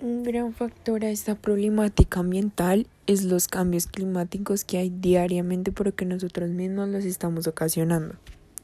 Un gran factor a esta problemática ambiental es los cambios climáticos que hay diariamente porque nosotros mismos los estamos ocasionando.